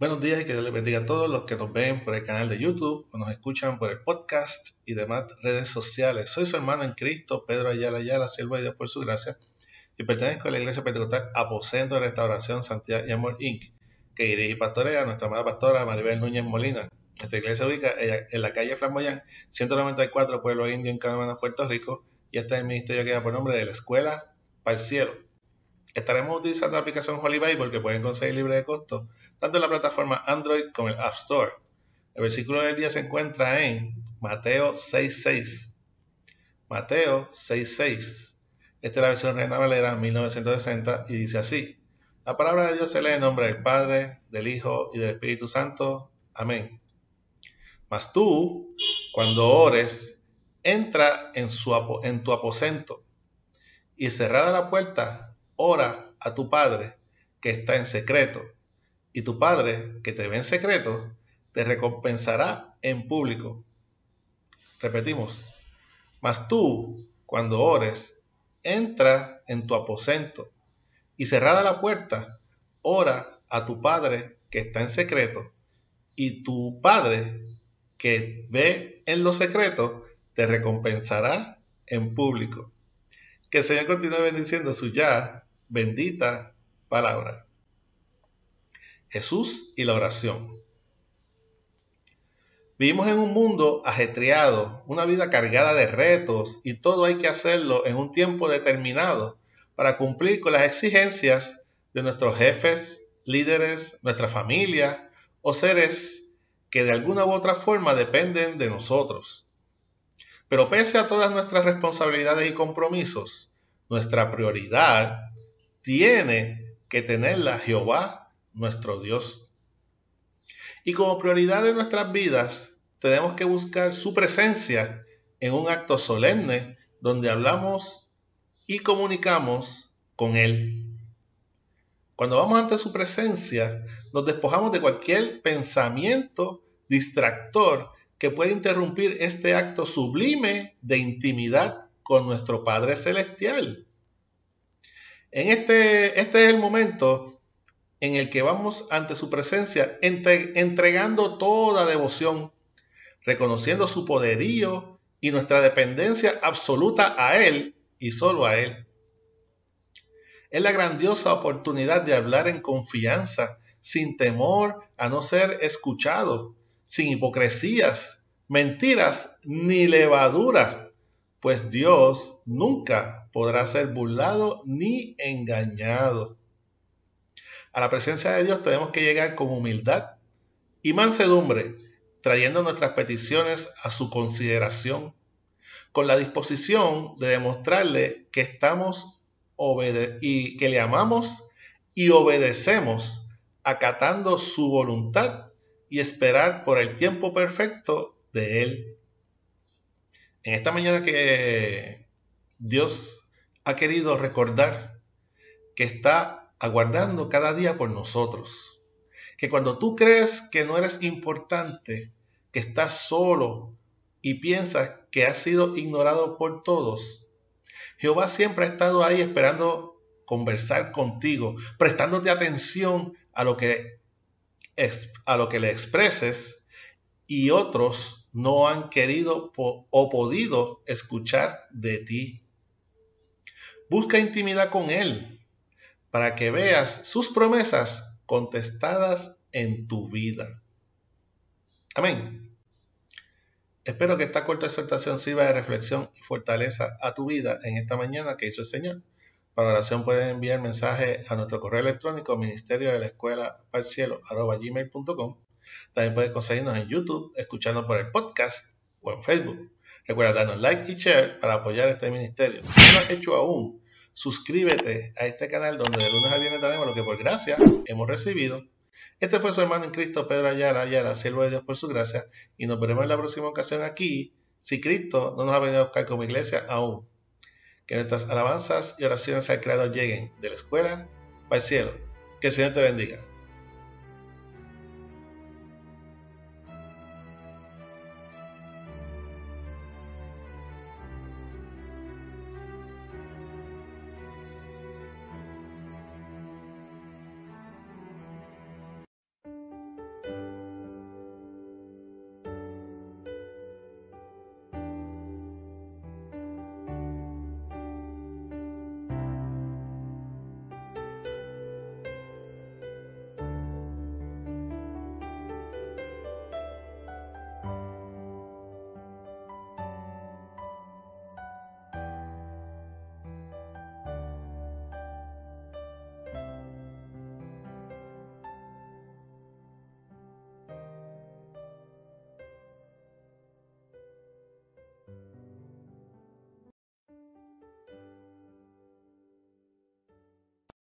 Buenos días y que Dios les bendiga a todos los que nos ven por el canal de YouTube o nos escuchan por el podcast y demás redes sociales. Soy su hermano en Cristo, Pedro Ayala Ayala, siervo de Dios por su gracia, y pertenezco a la Iglesia Pentecostal Aposento de Restauración Santidad y Amor Inc., que dirige y pastorea a nuestra amada pastora Maribel Núñez Molina. Esta iglesia se ubica en la calle Flamboyán, 194, Pueblo Indio, en Canadá, Puerto Rico, y este es el ministerio que da por nombre de la Escuela para el Cielo. Estaremos utilizando la aplicación Holy Bible que pueden conseguir libre de costo tanto en la plataforma Android como en el App Store. El versículo del día se encuentra en Mateo 6.6. Mateo 6.6. Esta es la versión Reina Valera 1960 y dice así. La palabra de Dios se lee en nombre del Padre, del Hijo y del Espíritu Santo. Amén. Mas tú, cuando ores, entra en, tu aposento y cerrada la puerta, ora a tu Padre que está en secreto y tu Padre, que te ve en secreto, te recompensará en público. Repetimos, mas tú, cuando ores, entra en tu aposento y cerrada la puerta, ora a tu Padre que está en secreto, y tu Padre que ve en lo secreto, te recompensará en público. Que el Señor continúe bendiciendo su ya bendita palabra. Jesús y la oración. Vivimos en un mundo ajetreado, una vida cargada de retos y todo hay que hacerlo en un tiempo determinado para cumplir con las exigencias de nuestros jefes, líderes, nuestra familia o seres que de alguna u otra forma dependen de nosotros. Pero pese a todas nuestras responsabilidades y compromisos, nuestra prioridad tiene que tenerla Jehová nuestro Dios. Y como prioridad de nuestras vidas, tenemos que buscar su presencia en un acto solemne donde hablamos y comunicamos con Él. Cuando vamos ante su presencia, nos despojamos de cualquier pensamiento distractor que pueda interrumpir este acto sublime de intimidad con nuestro Padre Celestial. En este, este es el momento en el que vamos ante su presencia entregando toda devoción, reconociendo su poderío y nuestra dependencia absoluta a Él y solo a Él. Es la grandiosa oportunidad de hablar en confianza, sin temor a no ser escuchado, sin hipocresías, mentiras ni levadura, pues Dios nunca podrá ser burlado ni engañado. A la presencia de Dios tenemos que llegar con humildad y mansedumbre, trayendo nuestras peticiones a su consideración, con la disposición de demostrarle que estamos y que le amamos y obedecemos, acatando su voluntad y esperar por el tiempo perfecto de Él. En esta mañana que Dios ha querido recordar que está aguardando cada día por nosotros. Que cuando tú crees que no eres importante, que estás solo y piensas que has sido ignorado por todos, Jehová siempre ha estado ahí esperando conversar contigo, prestándote atención a lo que, a lo que le expreses y otros no han querido o podido escuchar de ti. Busca intimidad con Él para que veas sus promesas contestadas en tu vida. Amén. Espero que esta corta exhortación sirva de reflexión y fortaleza a tu vida en esta mañana que hizo el Señor. Para oración puedes enviar mensaje a nuestro correo electrónico ministerio de la escuela gmail.com. También puedes conseguirnos en YouTube, escuchando por el podcast o en Facebook. Recuerda darnos like y share para apoyar este ministerio. Si no lo has hecho aún, suscríbete a este canal donde de lunes a viernes tenemos lo que por gracia hemos recibido. Este fue su hermano en Cristo, Pedro Ayala, Ayala, siervo de Dios por su gracia, y nos veremos en la próxima ocasión aquí, si Cristo no nos ha venido a buscar como iglesia aún. Que nuestras alabanzas y oraciones al Creador lleguen de la escuela para el cielo. Que el Señor te bendiga.